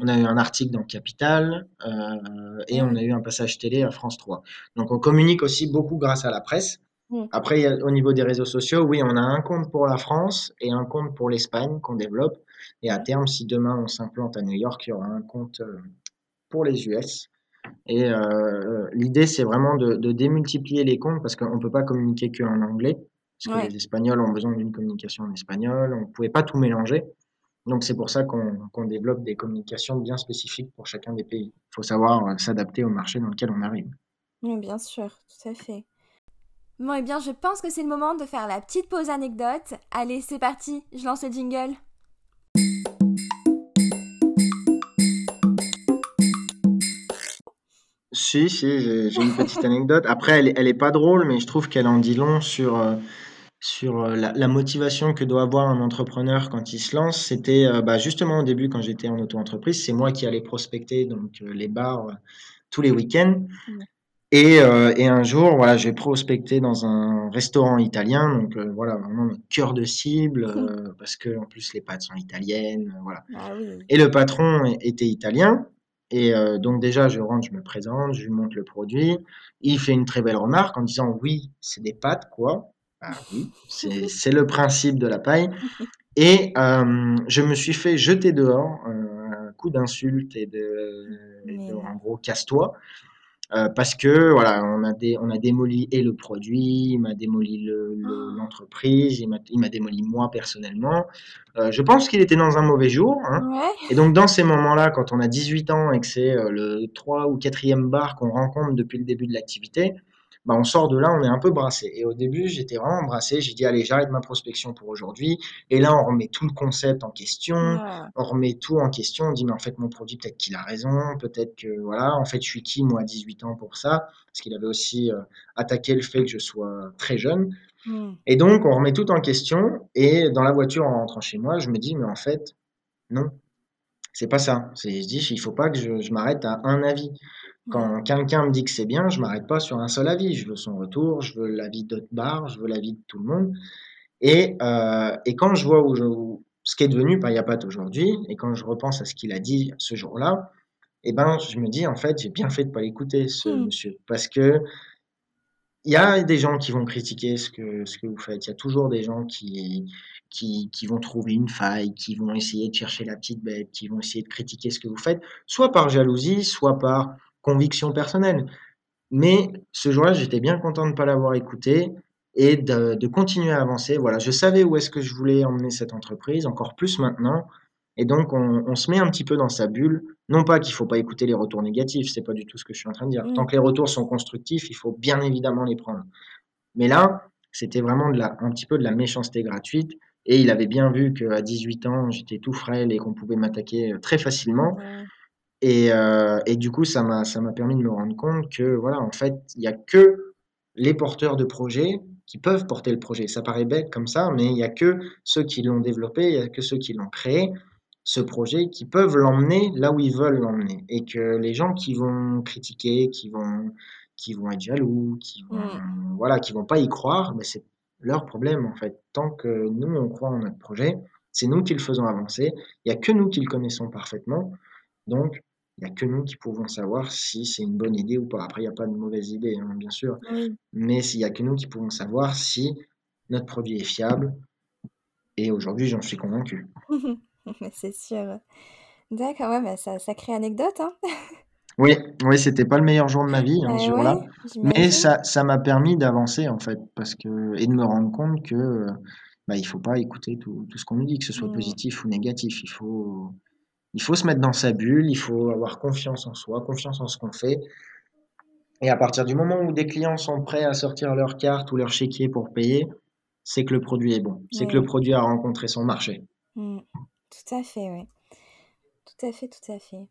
On a eu un article dans Capital et on a eu un passage télé à France 3. Donc, on communique aussi beaucoup grâce à la presse. Mm. Après, au niveau des réseaux sociaux, oui, on a un compte pour la France et un compte pour l'Espagne qu'on développe. Et à terme, si demain on s'implante à New York, il y aura un compte euh, pour les US. Et euh, l'idée, c'est vraiment de, démultiplier les comptes parce qu'on ne peut pas communiquer qu'en anglais. Parce que les Espagnols ont besoin d'une communication en espagnol. On ne pouvait pas tout mélanger. Donc, c'est pour ça qu'on développe des communications bien spécifiques pour chacun des pays. Il faut savoir euh, s'adapter au marché dans lequel on arrive. Oui, bien sûr, tout à fait. Bon, eh bien, je pense que c'est le moment de faire la petite pause anecdote. Allez, c'est parti, je lance le jingle. Si, si, j'ai une petite anecdote. Après, elle, elle est pas drôle, mais je trouve qu'elle en dit long sur, euh, sur euh, la, motivation que doit avoir un entrepreneur quand il se lance. C'était euh, bah, justement au début, quand j'étais en auto-entreprise, c'est moi qui allais prospecter donc, les bars tous les week-ends. Et, euh, et, un jour, voilà, j'ai prospecté dans un restaurant italien, donc euh, voilà, vraiment cœur de cible, euh, parce que en plus les pâtes sont italiennes, voilà. Ah et le patron était italien, et donc déjà je rentre, je me présente, je lui montre le produit, il fait une très belle remarque en disant oui, c'est des pâtes quoi? Bah oui, c'est le principe de la paille. Et je me suis fait jeter dehors, un coup d'insulte et de, de, en gros casse-toi. Euh, parce que voilà, on a, des, on a démoli et le produit, il m'a démoli l'entreprise, le, il m'a démoli moi personnellement. Euh, je pense qu'il était dans un mauvais jour. Hein. Et donc dans ces moments-là, quand on a 18 ans et que c'est euh, le 3 ou 4e bar qu'on rencontre depuis le début de l'activité, bah, on sort de là, on est un peu brassé. Et au début, j'étais vraiment brassé. J'ai dit, allez, j'arrête ma prospection pour aujourd'hui. Et là, on remet tout le concept en question. On remet tout en question. On dit, mais en fait, mon produit, peut-être qu'il a raison. Peut-être que, voilà, en fait, je suis qui, moi, à 18 ans pour ça? Parce qu'il avait aussi euh, attaqué le fait que je sois très jeune. Hmm. Et donc, on remet tout en question. Et dans la voiture, en rentrant chez moi, je me dis, mais en fait, non. C'est pas ça. Je dis, il faut pas que je m'arrête à un avis. Quand quelqu'un me dit que c'est bien, je m'arrête pas sur un seul avis. Je veux son retour, je veux l'avis d'autres bars, je veux l'avis de tout le monde. Et, euh, et quand je vois où ce qui est devenu Payapat aujourd'hui, et quand je repense à ce qu'il a dit ce jour-là, eh ben, je me dis, en fait, j'ai bien fait de pas l'écouter, ce mmh. monsieur. Parce que il y a des gens qui vont critiquer ce que, ce que vous faites. Il y a toujours des gens qui, qui, qui, vont trouver une faille, qui vont essayer de chercher la petite bête, qui vont essayer de critiquer ce que vous faites, soit par jalousie, soit par conviction personnelle. Mais ce jour-là, j'étais bien content de ne pas l'avoir écouté et de, continuer à avancer. Voilà, je savais où est-ce que je voulais emmener cette entreprise, encore plus maintenant. Et donc, on, se met un petit peu dans sa bulle. Non pas qu'il ne faut pas écouter les retours négatifs, c'est pas du tout ce que je suis en train de dire. Tant que les retours sont constructifs, il faut bien évidemment les prendre. Mais là, c'était vraiment de la, un petit peu de la méchanceté gratuite. Et il avait bien vu qu'à 18 ans, j'étais tout frêle et qu'on pouvait m'attaquer très facilement. Et, euh, et, du coup, ça m'a, ça m'a permis de me rendre compte que, voilà, en fait, il n'y a que les porteurs de projets qui peuvent porter le projet. Ça paraît bête comme ça, mais il n'y a que ceux qui l'ont développé, il n'y a que ceux qui l'ont créé, ce projet, qui peuvent l'emmener là où ils veulent l'emmener. Et que les gens qui vont critiquer, qui vont, qui vont être jaloux, qui vont, mmh. voilà, qui vont pas y croire, ben c'est leur problème, en fait. Tant que nous, on croit en notre projet, c'est nous qui le faisons avancer. Il n'y a que nous qui le connaissons parfaitement. Donc, il n'y a que nous qui pouvons savoir si c'est une bonne idée ou pas. Après, il n'y a pas de mauvaise idée, hein, bien sûr. Mais il n'y a que nous qui pouvons savoir si notre produit est fiable. Et aujourd'hui, j'en suis convaincu. c'est sûr. D'accord, ouais, bah, ça, ça crée anecdote. Hein oui, oui c'était pas le meilleur jour de ma vie, hein, ce jour-là. Mais ça, ça m'a permis d'avancer, en fait, parce que, et de me rendre compte que bah, il faut pas écouter tout, tout ce qu'on nous dit, que ce soit mmh. positif ou négatif. Il faut, il faut se mettre dans sa bulle, il faut avoir confiance en soi, confiance en ce qu'on fait. Et à partir du moment où des clients sont prêts à sortir leur carte ou leur chéquier pour payer, c'est que le produit est bon, c'est que le produit a rencontré son marché. Mmh. Tout à fait, oui. Tout à fait, tout à fait.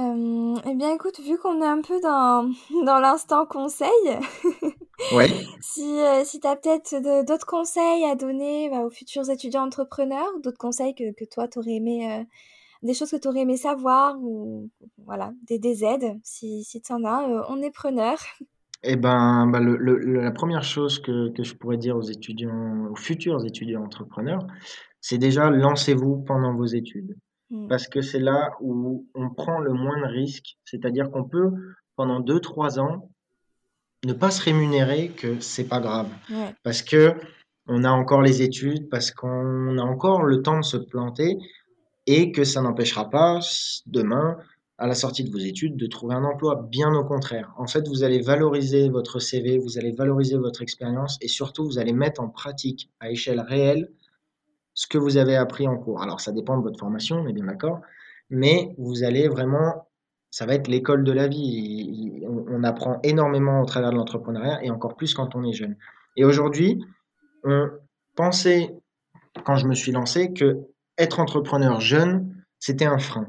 Euh, eh bien, écoute, vu qu'on est un peu dans, dans l'instant conseil, ouais. si, euh, si tu as peut-être d'autres conseils à donner bah, aux futurs étudiants entrepreneurs, d'autres conseils que, que toi, tu aurais aimé euh, des choses que tu aurais aimé savoir ou voilà, des, des aides, si, si tu en as, euh, on est preneur. Eh ben, bah, le, la première chose que, que, je pourrais dire aux étudiants, aux futurs étudiants entrepreneurs, c'est déjà lancez-vous pendant vos études. Mmh. Parce que c'est là où on prend le moins de risques. C'est-à-dire qu'on peut, pendant 2-3 ans, ne pas se rémunérer, que c'est pas grave. Parce que on a encore les études, parce qu'on a encore le temps de se planter et que ça n'empêchera pas demain, à la sortie de vos études, de trouver un emploi. Bien au contraire. En fait, vous allez valoriser votre CV, vous allez valoriser votre expérience et surtout, vous allez mettre en pratique à échelle réelle ce que vous avez appris en cours. Alors, ça dépend de votre formation, on est bien d'accord, mais vous allez vraiment, ça va être l'école de la vie. On apprend énormément au travers de l'entrepreneuriat et encore plus quand on est jeune. Et aujourd'hui, on pensait, quand je me suis lancé, que être entrepreneur jeune, c'était un frein.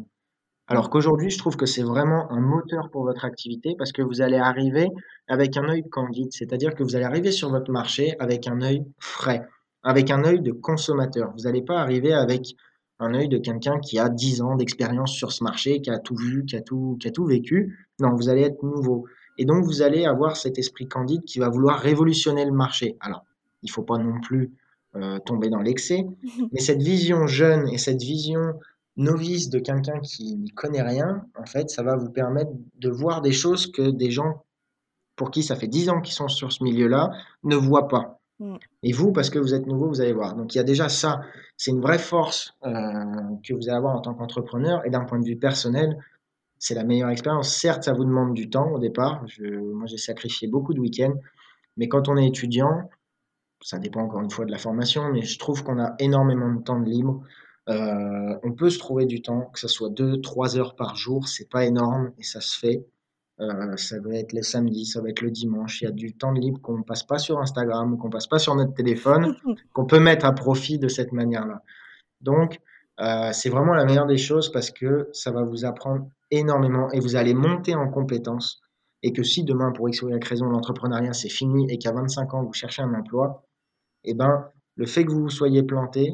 Alors qu'aujourd'hui, je trouve que c'est vraiment un moteur pour votre activité parce que vous allez arriver avec un œil candide, c'est-à-dire que vous allez arriver sur votre marché avec un œil frais, avec un œil de consommateur. Vous n'allez pas arriver avec un œil de quelqu'un qui a 10 ans d'expérience sur ce marché, qui a tout vu, qui a tout, qui a tout vécu. Non, vous allez être nouveau. Et donc, vous allez avoir cet esprit candide qui va vouloir révolutionner le marché. Alors, il ne faut pas non plus euh, tomber dans l'excès. Mais cette vision jeune et cette vision novice de quelqu'un qui n'y connaît rien, en fait, ça va vous permettre de voir des choses que des gens pour qui ça fait 10 ans qu'ils sont sur ce milieu-là ne voient pas. Mm. Et vous, parce que vous êtes nouveau, vous allez voir. Donc il y a déjà ça. C'est une vraie force euh, que vous allez avoir en tant qu'entrepreneur. Et d'un point de vue personnel, c'est la meilleure expérience. Certes, ça vous demande du temps au départ. moi, j'ai sacrifié beaucoup de week-ends. Mais quand on est étudiant, ça dépend encore une fois de la formation, mais je trouve qu'on a énormément de temps de libre. Euh, on peut se trouver du temps, que ce soit 2-3 heures par jour, c'est pas énorme et ça se fait. Euh, ça va être les samedis, ça va être le dimanche. Il y a du temps de libre qu'on ne passe pas sur Instagram, qu'on passe pas sur notre téléphone, qu'on peut mettre à profit de cette manière-là. Donc, euh, c'est vraiment la meilleure des choses parce que ça va vous apprendre énormément et vous allez monter en compétences. Et que si demain, pour X ou Y raison, l'entrepreneuriat c'est fini et qu'à 25 ans vous cherchez un emploi, eh ben, le fait que vous vous soyez planté,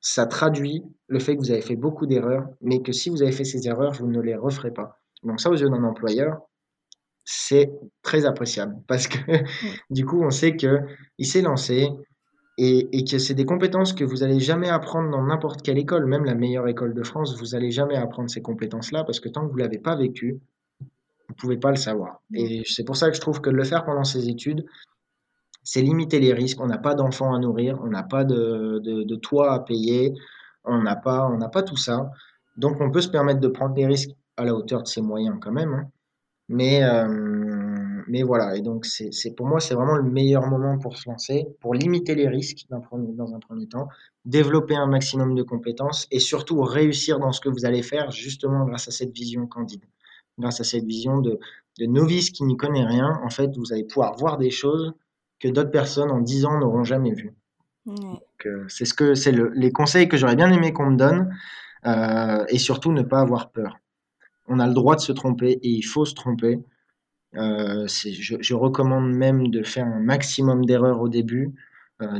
ça traduit le fait que vous avez fait beaucoup d'erreurs, mais que si vous avez fait ces erreurs, vous ne les referez pas. Donc ça, aux yeux d'un employeur, c'est très appréciable parce que du coup, on sait qu'il s'est lancé et, que c'est des compétences que vous n'allez jamais apprendre dans n'importe quelle école, même la meilleure école de France, vous n'allez jamais apprendre ces compétences-là parce que tant que vous ne l'avez pas vécu, vous ne pouvez pas le savoir. Et c'est pour ça que je trouve que le faire pendant ses études, c'est limiter les risques. On n'a pas d'enfants à nourrir, on n'a pas de, toit à payer, on n'a pas, pas tout ça. Donc on peut se permettre de prendre des risques à la hauteur de ses moyens quand même. Hein. Mais, euh, mais voilà, et donc pour moi, c'est vraiment le meilleur moment pour se lancer, pour limiter les risques dans un premier temps, développer un maximum de compétences et surtout réussir dans ce que vous allez faire justement grâce à cette vision candide, grâce à cette vision de novice qui n'y connaît rien. En fait, vous allez pouvoir voir des choses que d'autres personnes en 10 ans n'auront jamais vu. Euh, c'est ce que c'est les conseils que j'aurais bien aimé qu'on me donne euh, et surtout ne pas avoir peur. On a le droit de se tromper et il faut se tromper. Euh, je, je, recommande même de faire un maximum d'erreurs au début,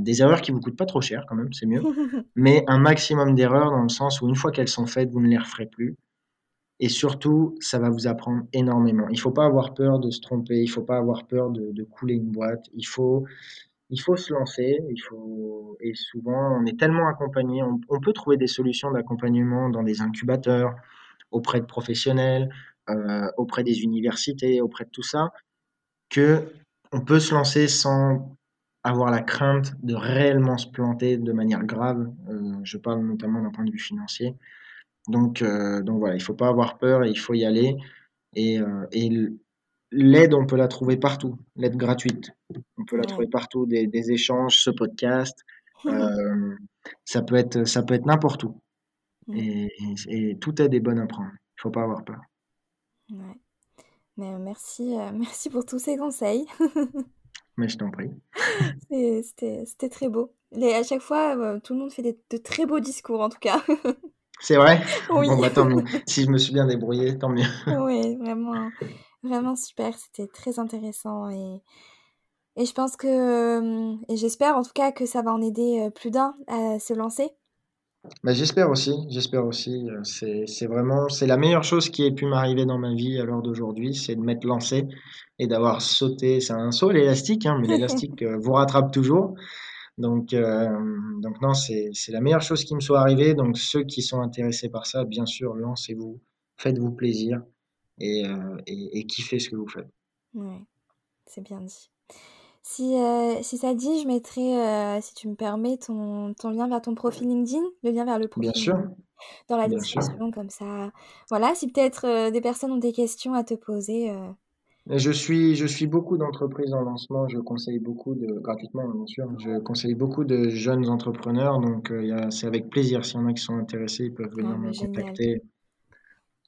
des erreurs qui vous coûtent pas trop cher quand même, c'est mieux, mais un maximum d'erreurs dans le sens où une fois qu'elles sont faites, vous ne les referez plus. Et surtout, ça va vous apprendre énormément. Il ne faut pas avoir peur de se tromper, il ne faut pas avoir peur de, couler une boîte. Il faut, il faut se lancer. Et souvent, on est tellement accompagné. On, peut trouver des solutions d'accompagnement dans des incubateurs, auprès de professionnels, euh, auprès des universités, auprès de tout ça, que on peut se lancer sans avoir la crainte de réellement se planter de manière grave. Euh, je parle notamment d'un point de vue financier. Donc, euh, donc voilà, il faut pas avoir peur et il faut y aller. Et, euh, et l'aide, on peut la trouver partout, l'aide gratuite. On peut la trouver partout, des, des, échanges, ce podcast. Euh, ça peut être, ça peut être n'importe où. Et, et, toute aide est bonne à prendre. Il faut pas avoir peur. Ouais. Mais merci, merci pour tous ces conseils. Mais je t'en prie. C'était très beau. Et à chaque fois, tout le monde fait des, de très beaux discours, en tout cas. C'est vrai? Oui. Bon, bah, tant mieux. Si je me suis bien débrouillée, tant mieux. oui, vraiment, vraiment super. C'était très intéressant et, et je pense que, euh, et j'espère en tout cas que ça va en aider euh, plus d'un à se lancer. Bah, j'espère aussi, j'espère aussi. Euh, c'est vraiment, c'est la meilleure chose qui ait pu m'arriver dans ma vie à l'heure d'aujourd'hui, c'est de m'être lancé et d'avoir sauté. C'est un saut l'élastique, hein, mais l'élastique vous rattrape toujours. Donc, euh, donc non, c'est la meilleure chose qui me soit arrivée. Donc, ceux qui sont intéressés par ça, bien sûr, lancez-vous, faites-vous plaisir et, euh, et, kiffez ce que vous faites. Oui, c'est bien dit. Si, euh, si ça dit, je mettrai, si tu me permets, ton, ton, lien vers ton profil LinkedIn, le lien vers le profil bien sûr. dans la description, comme ça. Voilà, si peut-être des personnes ont des questions à te poser, je suis, je suis beaucoup d'entreprises en lancement. Je conseille beaucoup de, gratuitement, bien sûr, je conseille beaucoup de jeunes entrepreneurs. Donc, euh, c'est avec plaisir. S'il y en a qui sont intéressés, ils peuvent venir ah, me contacter.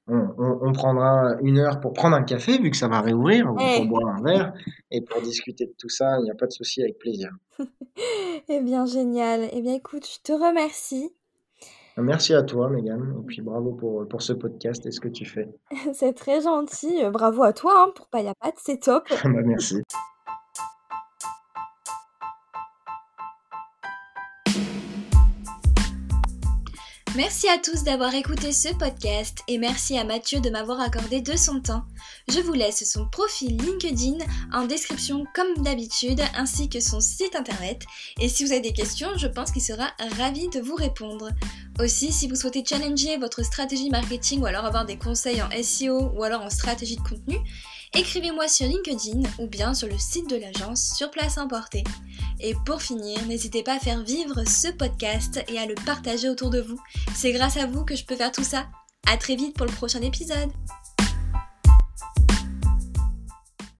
On, prendra une heure pour prendre un café, vu que ça va réouvrir, ou pour boire un verre, et pour discuter de tout ça. Il n'y a pas de souci, avec plaisir. eh bien, génial. Eh bien, écoute, je te remercie. Merci à toi, Megan, et puis bravo pour, pour ce podcast et ce que tu fais. C'est très gentil. Bravo à toi hein, pour Payapat, c'est top. bah, merci. Merci à tous d'avoir écouté ce podcast et merci à Mathieu de m'avoir accordé de son temps. Je vous laisse son profil LinkedIn en description comme d'habitude ainsi que son site internet et si vous avez des questions, je pense qu'il sera ravi de vous répondre. Aussi, si vous souhaitez challenger votre stratégie marketing ou alors avoir des conseils en SEO ou alors en stratégie de contenu, écrivez-moi sur LinkedIn ou bien sur le site de l'agence sur place importée. Et pour finir, n'hésitez pas à faire vivre ce podcast et à le partager autour de vous. C'est grâce à vous que je peux faire tout ça. À très vite pour le prochain épisode.